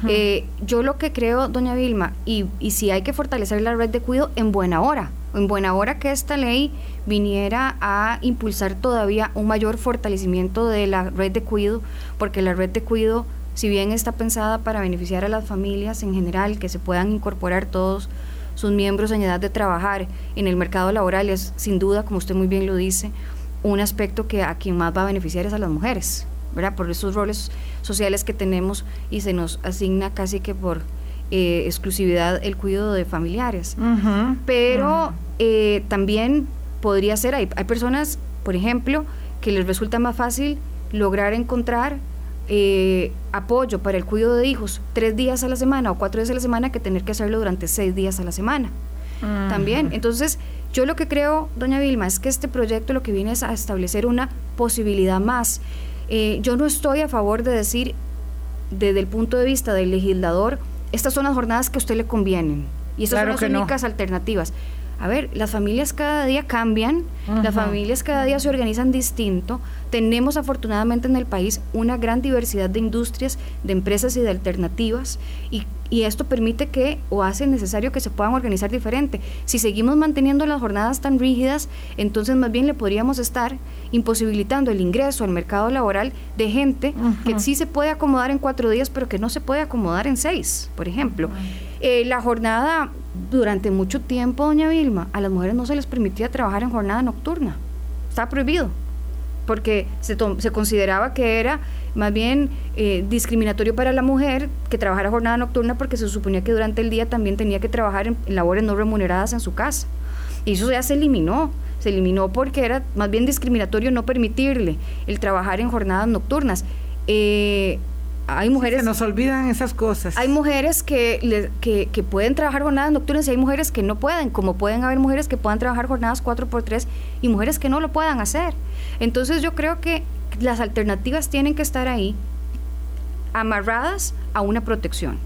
S3: Eh, yo lo que creo, doña Vilma, y, y si hay que fortalecer la red de cuido en buena hora, en buena hora que esta ley viniera a impulsar todavía un mayor fortalecimiento de la red de cuido, porque la red de cuido si bien está pensada para beneficiar a las familias en general, que se puedan incorporar todos sus miembros en edad de trabajar en el mercado laboral, es sin duda, como usted muy bien lo dice, un aspecto que a quien más va a beneficiar es a las mujeres, ¿verdad? Por esos roles sociales que tenemos y se nos asigna casi que por eh, exclusividad el cuidado de familiares. Pero eh, también podría ser, hay, hay personas, por ejemplo, que les resulta más fácil lograr encontrar eh, apoyo para el cuidado de hijos tres días a la semana o cuatro días a la semana que tener que hacerlo durante seis días a la semana. También. Entonces, yo lo que creo, doña Vilma, es que este proyecto lo que viene es a establecer una posibilidad más. Eh, yo no estoy a favor de decir, desde el punto de vista del legislador, estas son las jornadas que a usted le convienen y estas son las únicas alternativas. A ver, las familias cada día cambian, las familias cada día se organizan distinto. Tenemos afortunadamente en el país una gran diversidad de industrias, de empresas y de alternativas y, y esto permite que o hace necesario que se puedan organizar diferente. Si seguimos manteniendo las jornadas tan rígidas, entonces más bien le podríamos estar imposibilitando el ingreso al mercado laboral de gente que sí se puede acomodar en cuatro días, pero que no se puede acomodar en seis, por ejemplo. Eh, la jornada, durante mucho tiempo, doña Vilma, a las mujeres no se les permitía trabajar en jornada nocturna. Está prohibido, porque se, se consideraba que era más bien eh, discriminatorio para la mujer que trabajara jornada nocturna porque se suponía que durante el día también tenía que trabajar en, labores no remuneradas en su casa. Y eso ya se eliminó. Se eliminó porque era más bien discriminatorio no permitirle el trabajar en jornadas nocturnas. Eh, hay mujeres...
S2: se nos olvidan esas cosas.
S3: Hay mujeres que, que, pueden trabajar jornadas nocturnas y hay mujeres que no pueden, como pueden haber mujeres que puedan trabajar jornadas 4 por 3 y mujeres que no lo puedan hacer. Entonces yo creo que las alternativas tienen que estar ahí amarradas a una protección,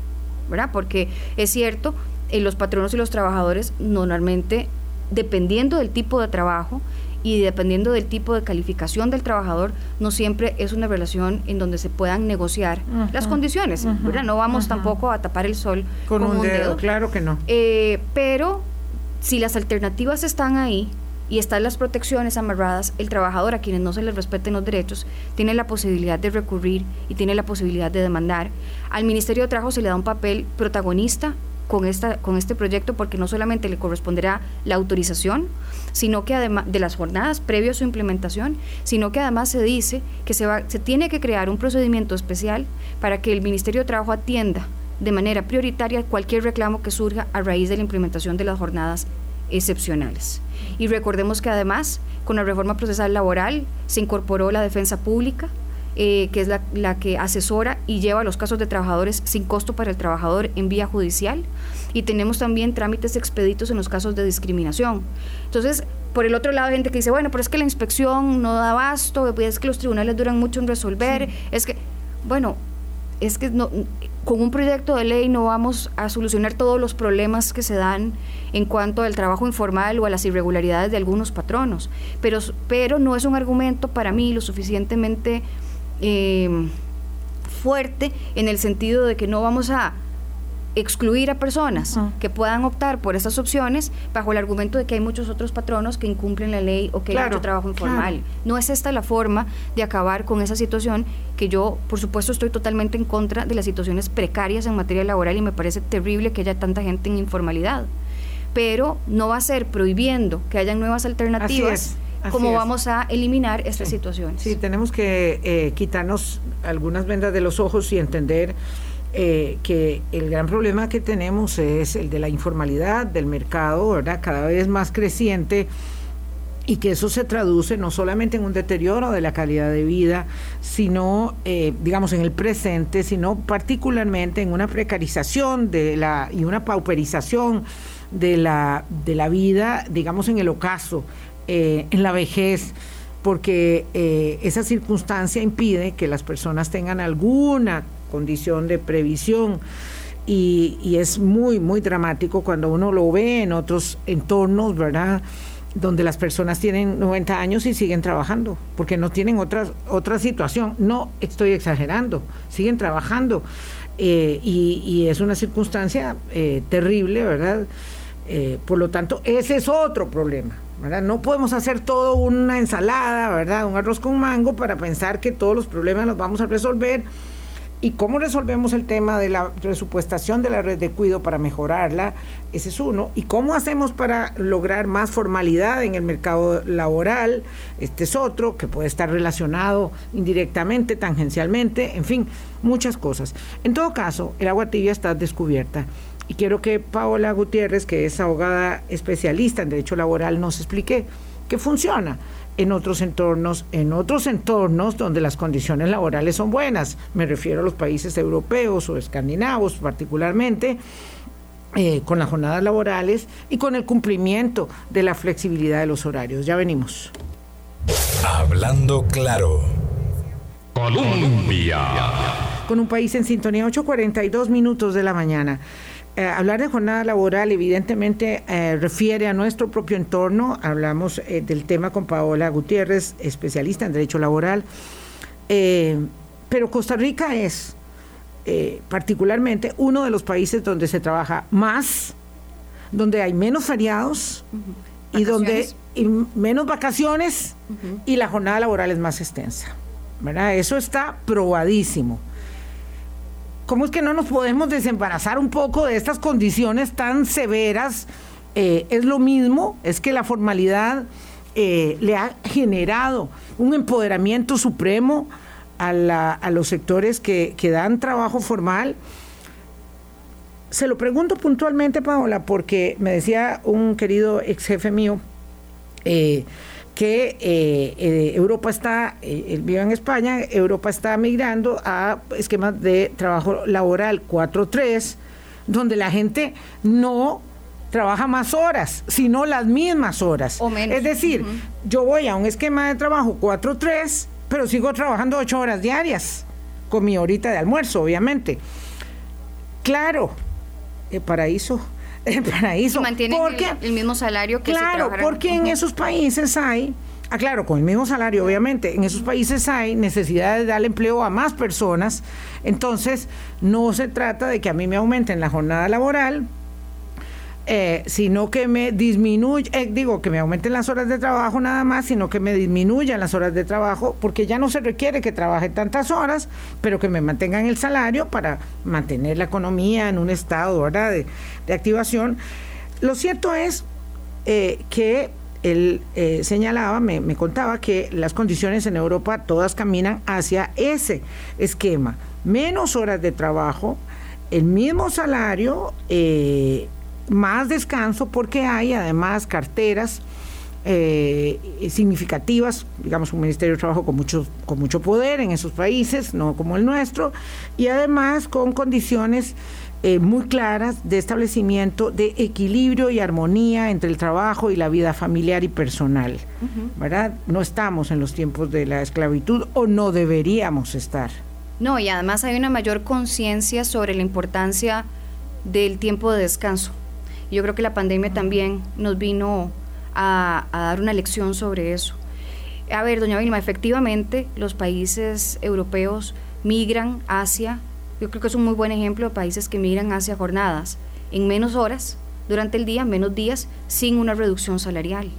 S3: ¿verdad? Porque es cierto, eh, los patronos y los trabajadores normalmente, dependiendo del tipo de trabajo, y dependiendo del tipo de calificación del trabajador, no siempre es una relación en donde se puedan negociar las condiciones. No vamos tampoco a tapar el sol
S2: con, un, dedo, Claro que no.
S3: Eh, pero si las alternativas están ahí y están las protecciones amarradas, el trabajador a quienes no se les respeten los derechos tiene la posibilidad de recurrir y tiene la posibilidad de demandar. Al Ministerio de Trabajo se le da un papel protagonista con, esta, con este proyecto porque no solamente le corresponderá la autorización, sino que además de las jornadas previo a su implementación, sino que además se dice que se, va, se tiene que crear un procedimiento especial para que el Ministerio de Trabajo atienda de manera prioritaria cualquier reclamo que surja a raíz de la implementación de las jornadas excepcionales. Y recordemos que además, con la reforma procesal laboral, se incorporó la defensa pública, eh, que es la, que asesora y lleva los casos de trabajadores sin costo para el trabajador en vía judicial. Y tenemos también trámites expeditos en los casos de discriminación. Entonces, por el otro lado, hay gente que dice, bueno, pero es que la inspección no da abasto, es que los tribunales duran mucho en resolver, es que, bueno, es que no, con un proyecto de ley no vamos a solucionar todos los problemas que se dan en cuanto al trabajo informal o a las irregularidades de algunos patronos, pero, pero no es un argumento para mí lo suficientemente eh, fuerte en el sentido de que no vamos a excluir a personas que puedan optar por esas opciones bajo el argumento de que hay muchos otros patronos que incumplen la ley o que hay mucho trabajo informal. No es esta la forma de acabar con esa situación que yo, por supuesto, estoy totalmente en contra de las situaciones precarias en materia laboral y me parece terrible que haya tanta gente en informalidad. Pero no va a ser prohibiendo que haya nuevas alternativas cómo vamos a eliminar esta situación.
S2: Sí, tenemos que eh, quitarnos algunas vendas de los ojos y entender eh, que el gran problema que tenemos es el de la informalidad del mercado, ¿verdad? Cada vez más creciente y que eso se traduce no solamente en un deterioro de la calidad de vida, sino, eh, digamos, en el presente, sino particularmente en una precarización de la y una pauperización de la, de la vida, digamos, en el ocaso eh, en la vejez, porque eh, esa circunstancia impide que las personas tengan alguna condición de previsión. Y, es muy, muy dramático cuando uno lo ve en otros entornos, ¿verdad? Donde las personas tienen 90 años y siguen trabajando, porque no tienen otra, otra situación. No estoy exagerando, siguen trabajando. Eh, y, es una circunstancia terrible, ¿verdad? por lo tanto, ese es otro problema. No podemos hacer todo una ensalada, ¿verdad? Un arroz con mango para pensar que todos los problemas los vamos a resolver. ¿Y cómo resolvemos el tema de la presupuestación de la red de cuido para mejorarla? Ese es uno. ¿Y cómo hacemos para lograr más formalidad en el mercado laboral? Este es otro, que puede estar relacionado indirectamente, tangencialmente, en fin, muchas cosas. En todo caso, el agua tibia está descubierta y quiero que Paola Gutiérrez, que es abogada especialista en derecho laboral, nos explique qué funciona en otros entornos, en otros entornos donde las condiciones laborales son buenas. Me refiero a los países europeos o escandinavos particularmente. Eh, con las jornadas laborales y con el cumplimiento de la flexibilidad de los horarios. Ya venimos.
S1: Hablando claro. Colombia.
S2: Con un país en sintonía, 8.42 minutos de la mañana. Eh, hablar de jornada laboral evidentemente eh, refiere a nuestro propio entorno. Hablamos eh, del tema con Paola Gutiérrez, especialista en derecho laboral. pero Costa Rica es particularmente uno de los países donde se trabaja más, donde hay menos feriados y donde menos vacaciones y la jornada laboral es más extensa. ¿verdad? Eso está probadísimo. ¿Cómo es que no nos podemos desembarazar un poco de estas condiciones tan severas? Eh, es lo mismo, es que la formalidad eh, le ha generado un empoderamiento supremo a, los sectores que, dan trabajo formal. Se lo pregunto puntualmente, Paola, porque me decía un querido ex jefe mío, eh, que eh, eh, Europa está, eh, él vive en España, Europa está migrando a esquemas de trabajo laboral 4-3, donde la gente no trabaja más horas, sino las mismas horas. Es decir, yo voy a un esquema de trabajo 4-3, pero sigo trabajando 8 horas diarias, con mi horita de almuerzo, obviamente. Claro, el paraíso el paraíso.
S3: Mantienen porque, el, mismo salario que
S2: Claro, porque en esos países hay, ah, claro, con el mismo salario, obviamente, en esos países hay necesidad de darle empleo a más personas. Entonces, no se trata de que a mí me aumenten la jornada laboral, eh, sino que me disminuya, eh, digo, que me aumenten las horas de trabajo nada más, sino que me disminuyan las horas de trabajo, porque ya no se requiere que trabaje tantas horas, pero que me mantengan el salario para mantener la economía en un estado De, activación. Lo cierto es eh, que él señalaba, me, me, contaba que las condiciones en Europa todas caminan hacia ese esquema. Menos horas de trabajo, el mismo salario, más descanso porque hay además carteras eh, significativas, digamos un Ministerio de Trabajo con mucho, con mucho poder en esos países, no como el nuestro, y además con condiciones eh, muy claras de establecimiento de equilibrio y armonía entre el trabajo y la vida familiar y personal. ¿Verdad? No estamos en los tiempos de la esclavitud o no deberíamos estar.
S3: No, y además hay una mayor conciencia sobre la importancia del tiempo de descanso yo creo que la pandemia también nos vino a, dar una lección sobre eso. A ver, doña Vilma, efectivamente los países europeos migran hacia, yo creo que es un muy buen ejemplo de países que migran hacia jornadas en menos horas durante el día, menos días, sin una reducción salarial.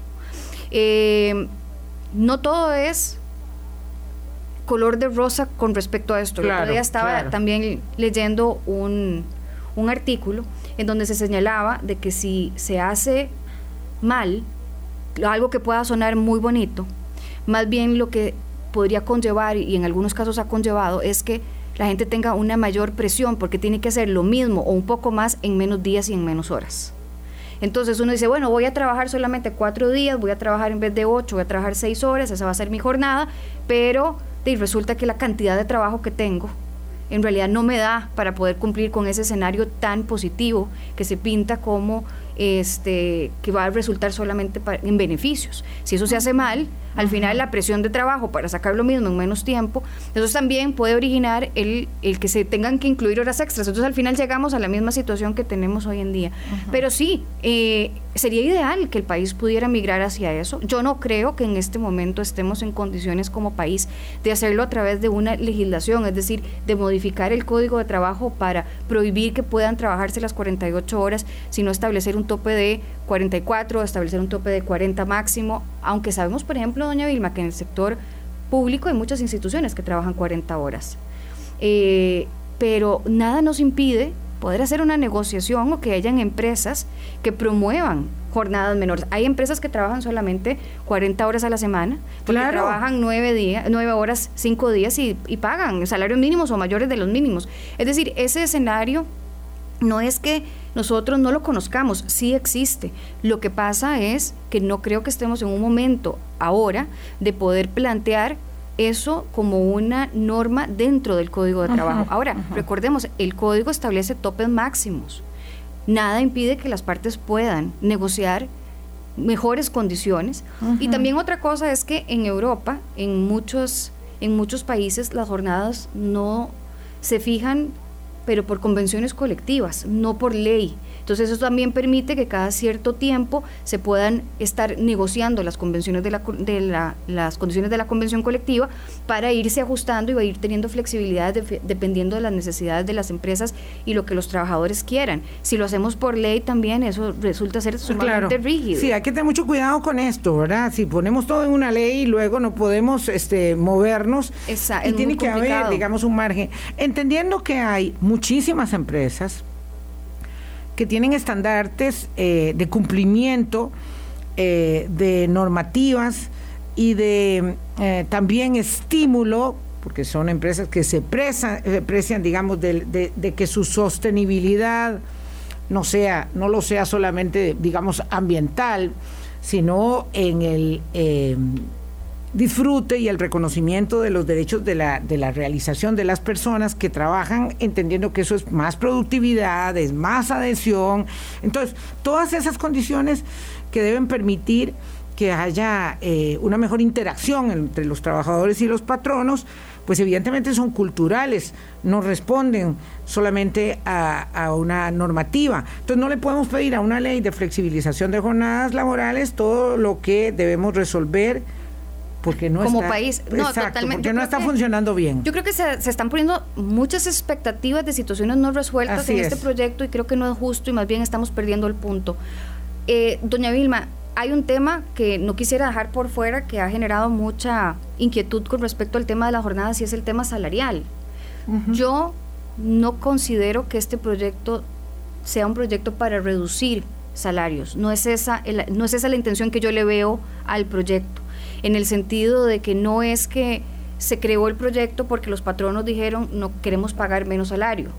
S3: Eh, no todo es color de rosa con respecto a esto. Claro, Yo estaba también leyendo un, un artículo en donde se señalaba de que si se hace mal, algo que pueda sonar muy bonito, más bien lo que podría conllevar, y en algunos casos ha conllevado, es que la gente tenga una mayor presión porque tiene que hacer lo mismo o un poco más en menos días y en menos horas. Entonces uno dice, bueno, voy a trabajar solamente cuatro días, voy a trabajar en vez de ocho, voy a trabajar seis horas, esa va a ser mi jornada, pero resulta que la cantidad de trabajo que tengo en realidad no me da para poder cumplir con ese escenario tan positivo que se pinta como este que va a resultar solamente en beneficios. Si eso se hace mal, al final la presión de trabajo para sacar lo mismo en menos tiempo, eso también puede originar el, el que se tengan que incluir horas extras. Entonces al final llegamos a la misma situación que tenemos hoy en día. Pero sí, eh, sería ideal que el país pudiera migrar hacia eso. Yo no creo que en este momento estemos en condiciones como país de hacerlo a través de una legislación, es decir, de modificar el código de trabajo para prohibir que puedan trabajarse las 48 horas, sino establecer un tope de 44, establecer un tope de 40 máximo, aunque sabemos, por ejemplo, doña Vilma, que en el sector público hay muchas instituciones que trabajan 40 horas. Eh, pero nada nos impide poder hacer una negociación o que hayan empresas que promuevan jornadas menores. Hay empresas que trabajan solamente 40 horas a la semana, porque trabajan 9, días, 9 horas, 5 días y, y pagan salarios mínimos o mayores de los mínimos. Es decir, ese escenario no es que nosotros no lo conozcamos, sí existe. Lo que pasa es que no creo que estemos en un momento ahora de poder plantear eso como una norma dentro del código de trabajo. ahora, recordemos, el código establece topes máximos. Nada impide que las partes puedan negociar mejores condiciones. Y también otra cosa es que en Europa, en muchos, en muchos países, las jornadas no se fijan pero por convenciones colectivas, no por ley. Entonces eso también permite que cada cierto tiempo se puedan estar negociando las convenciones de, la, de la, las condiciones de la convención colectiva para irse ajustando y va a ir teniendo flexibilidad dependiendo de las necesidades de las empresas y lo que los trabajadores quieran. Si lo hacemos por ley también eso resulta ser sumamente rígido.
S2: Sí, hay que tener mucho cuidado con esto, ¿verdad? Si ponemos todo en una ley y luego no podemos este, movernos y tiene que haber, digamos, un margen. Entendiendo que hay muchísimas empresas que tienen estandartes eh, de cumplimiento eh, de normativas y de eh, también estímulo, porque son empresas que se precian, digamos, de, de, que su sostenibilidad no sea, no lo sea solamente, digamos, ambiental, sino en el disfrute y el reconocimiento de los derechos de la, de la realización de las personas que trabajan, entendiendo que eso es más productividad, es más adhesión. Entonces, todas esas condiciones que deben permitir que haya eh, una mejor interacción entre los trabajadores y los patronos, pues evidentemente son culturales, no responden solamente a, a, una normativa. Entonces no le podemos pedir a una ley de flexibilización de jornadas laborales todo lo que debemos resolver porque no
S3: como
S2: está,
S3: país
S2: no totalmente porque no está funcionando bien.
S3: yo creo que se, están poniendo muchas expectativas de situaciones no resueltas en este proyecto y creo que no es justo y más bien estamos perdiendo el punto. Eh, doña Vilma hay un tema que no quisiera dejar por fuera que ha generado mucha inquietud con respecto al tema de las jornadas y es el tema salarial. Yo no considero que este proyecto sea un proyecto para reducir salarios. No es esa no es esa la intención que yo le veo al proyecto en el sentido de que no es que se creó el proyecto porque los patronos dijeron no queremos pagar menos salario.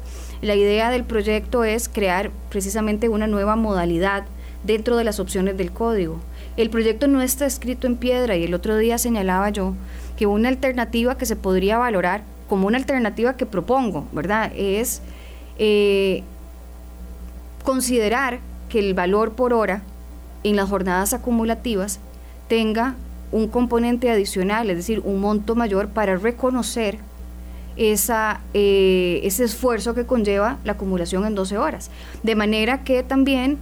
S3: La idea del proyecto es crear precisamente una nueva modalidad dentro de las opciones del código. El proyecto no está escrito en piedra y el otro día señalaba yo que una alternativa que se podría valorar como una alternativa que propongo, ¿verdad? Es eh, considerar que el valor por hora en las jornadas acumulativas tenga un componente adicional, es decir, un monto mayor para reconocer esa, eh, ese esfuerzo que conlleva la acumulación en 12 horas. De manera que también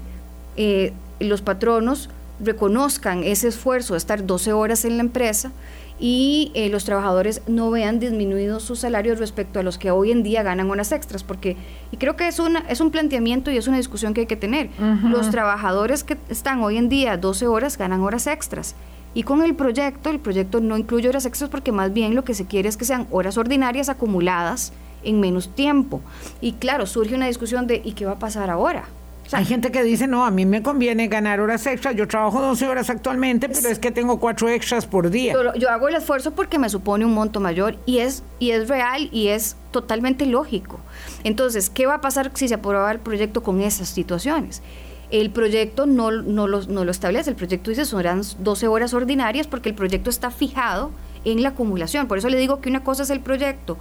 S3: eh, los patronos reconozcan ese esfuerzo de estar 12 horas en la empresa y eh, los trabajadores no vean disminuidos sus salarios respecto a los que hoy en día ganan horas extras, porque, y creo que es, una, es un planteamiento y es una discusión que hay que tener. Los trabajadores que están hoy en día 12 horas ganan horas extras y con el proyecto, el proyecto no incluye horas extras porque más bien lo que se quiere es que sean horas ordinarias acumuladas en menos tiempo. Y claro, surge una discusión de ¿y qué va a pasar ahora?
S2: Hay gente que dice, no, a mí me conviene ganar horas extras, yo trabajo 12 horas actualmente, pero es que tengo cuatro extras por día.
S3: yo hago el esfuerzo porque me supone un monto mayor y es, y es real y es totalmente lógico. Entonces, ¿qué va a pasar si se aprueba el proyecto con esas situaciones? El proyecto no, no, lo, no lo establece, el proyecto dice son 12 horas ordinarias porque el proyecto está fijado en la acumulación. Por eso le digo que una cosa es el proyecto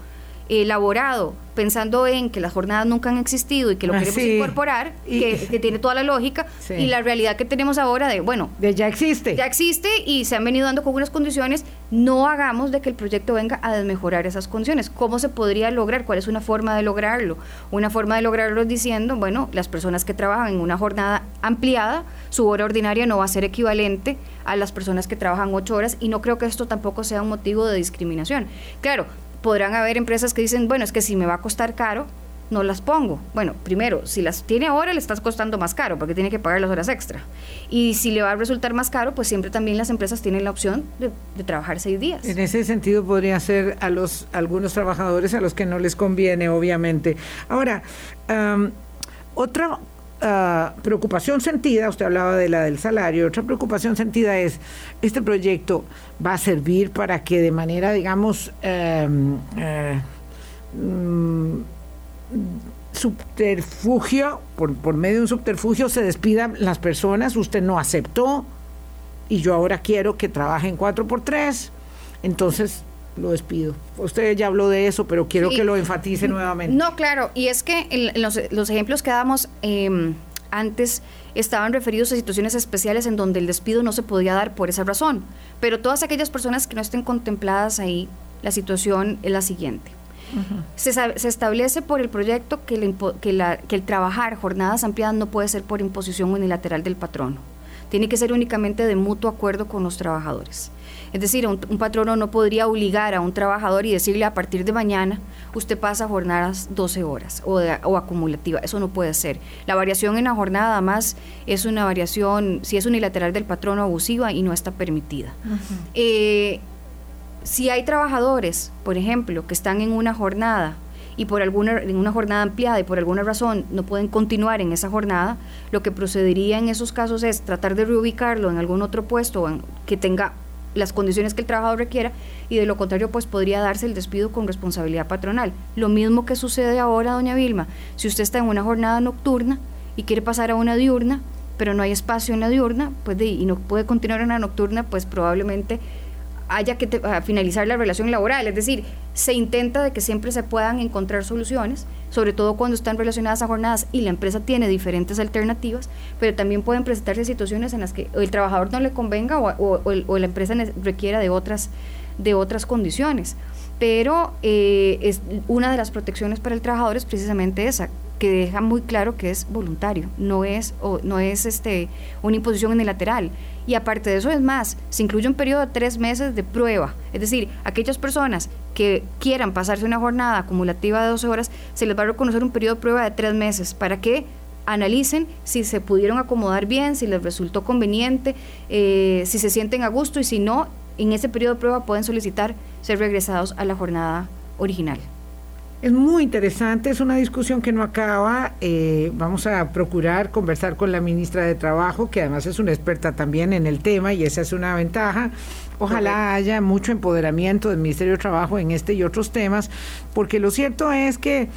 S3: elaborado pensando en que las jornadas nunca han existido y que lo ah, queremos incorporar, que, tiene toda la lógica, y la realidad que tenemos ahora de, bueno,
S2: de ya existe.
S3: Ya existe y se han venido dando con unas condiciones, no hagamos de que el proyecto venga a desmejorar esas condiciones. ¿Cómo se podría lograr? ¿Cuál es una forma de lograrlo? Una forma de lograrlo es diciendo, bueno, las personas que trabajan en una jornada ampliada, su hora ordinaria no va a ser equivalente a las personas que trabajan ocho horas y no creo que esto tampoco sea un motivo de discriminación. Claro, podrán haber empresas que dicen, bueno, es que si me va a costar caro, no las pongo. Bueno, primero, si las tiene ahora, le estás costando más caro porque tiene que pagar las horas extra. Y si le va a resultar más caro, pues siempre también las empresas tienen la opción de, trabajar seis días.
S2: En ese sentido podría ser a los algunos trabajadores a los que no les conviene, obviamente. Ahora, otra Ah, preocupación sentida, usted hablaba de la del salario, otra preocupación sentida es, este proyecto va a servir para que de manera, digamos, em, eh, mm, subterfugio, por, por medio de un subterfugio se despidan las personas, usted no aceptó y yo ahora quiero que trabajen cuatro por tres, entonces lo despido. Usted ya habló de eso, pero quiero que lo enfatice nuevamente.
S3: No, claro, y es que los, los, ejemplos que damos eh, antes estaban referidos a situaciones especiales en donde el despido no se podía dar por esa razón, pero todas aquellas personas que no estén contempladas ahí, la situación es la siguiente. se, establece por el proyecto que, que el trabajar jornadas ampliadas no puede ser por imposición unilateral del patrono. Tiene que ser únicamente de mutuo acuerdo con los trabajadores. Es decir, un, patrono no podría obligar a un trabajador y decirle a partir de mañana usted pasa jornadas 12 horas o, acumulativa. Eso no puede ser. La variación en la jornada además es una variación, si es unilateral del patrono abusiva y no está permitida. Eh, si hay trabajadores, por ejemplo, que están en una jornada y por alguna en una jornada ampliada y por alguna razón no pueden continuar en esa jornada, lo que procedería en esos casos es tratar de reubicarlo en algún otro puesto que tenga las condiciones que el trabajador requiera y de lo contrario pues podría darse el despido con responsabilidad patronal. Lo mismo que sucede ahora, doña Vilma, si usted está en una jornada nocturna y quiere pasar a una diurna, pero no hay espacio en la diurna, pues y no puede continuar en la nocturna, pues probablemente haya que finalizar la relación laboral. Es decir, se intenta de que siempre se puedan encontrar soluciones, sobre todo cuando están relacionadas a jornadas y la empresa tiene diferentes alternativas, pero también pueden presentarse situaciones en las que el trabajador no le convenga o, la empresa requiera de otras, de otras condiciones. Pero eh, es una de las protecciones para el trabajador es precisamente esa, que deja muy claro que es voluntario, no es, o, no es este, una imposición unilateral. Y aparte de eso es más, se incluye un periodo de tres meses de prueba. Es decir, aquellas personas que quieran pasarse una jornada acumulativa de 12 horas, se les va a reconocer un periodo de prueba de tres meses para que analicen si se pudieron acomodar bien, si les resultó conveniente, eh, si se sienten a gusto y si no, en ese periodo de prueba pueden solicitar ser regresados a la jornada original.
S2: Es muy interesante, es una discusión que no acaba. Eh, vamos a procurar conversar con la ministra de Trabajo, que además es una experta también en el tema y esa es una ventaja. Ojalá haya mucho empoderamiento del Ministerio de Trabajo en este y otros temas, porque lo cierto es que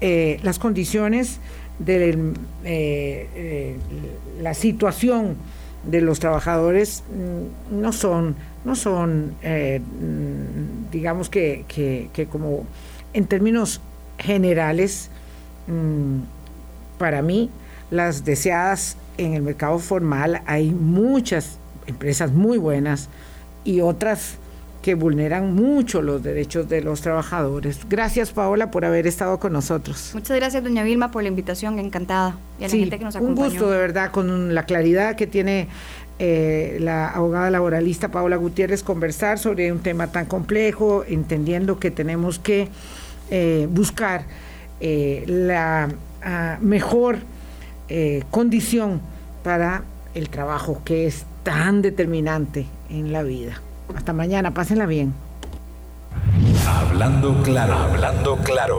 S2: eh, las condiciones de eh, la situación de los trabajadores mm, no son, no son mm, digamos que, que, que como en términos generales, mm, para mí, las deseadas en el mercado formal, hay muchas empresas muy buenas y otras que vulneran mucho los derechos de los trabajadores. Gracias, Paola, por haber estado con nosotros.
S3: Muchas gracias, doña Vilma, por la invitación, encantada.
S2: Y a la gente que nos acompañó. Un gusto, de verdad, con la claridad que tiene eh, la abogada laboralista Paola Gutiérrez conversar sobre un tema tan complejo, entendiendo que tenemos que eh, buscar eh, la ah, mejor eh, condición para el trabajo que es tan determinante en la vida. Hasta mañana, pásenla bien.
S1: Hablando claro, hablando claro.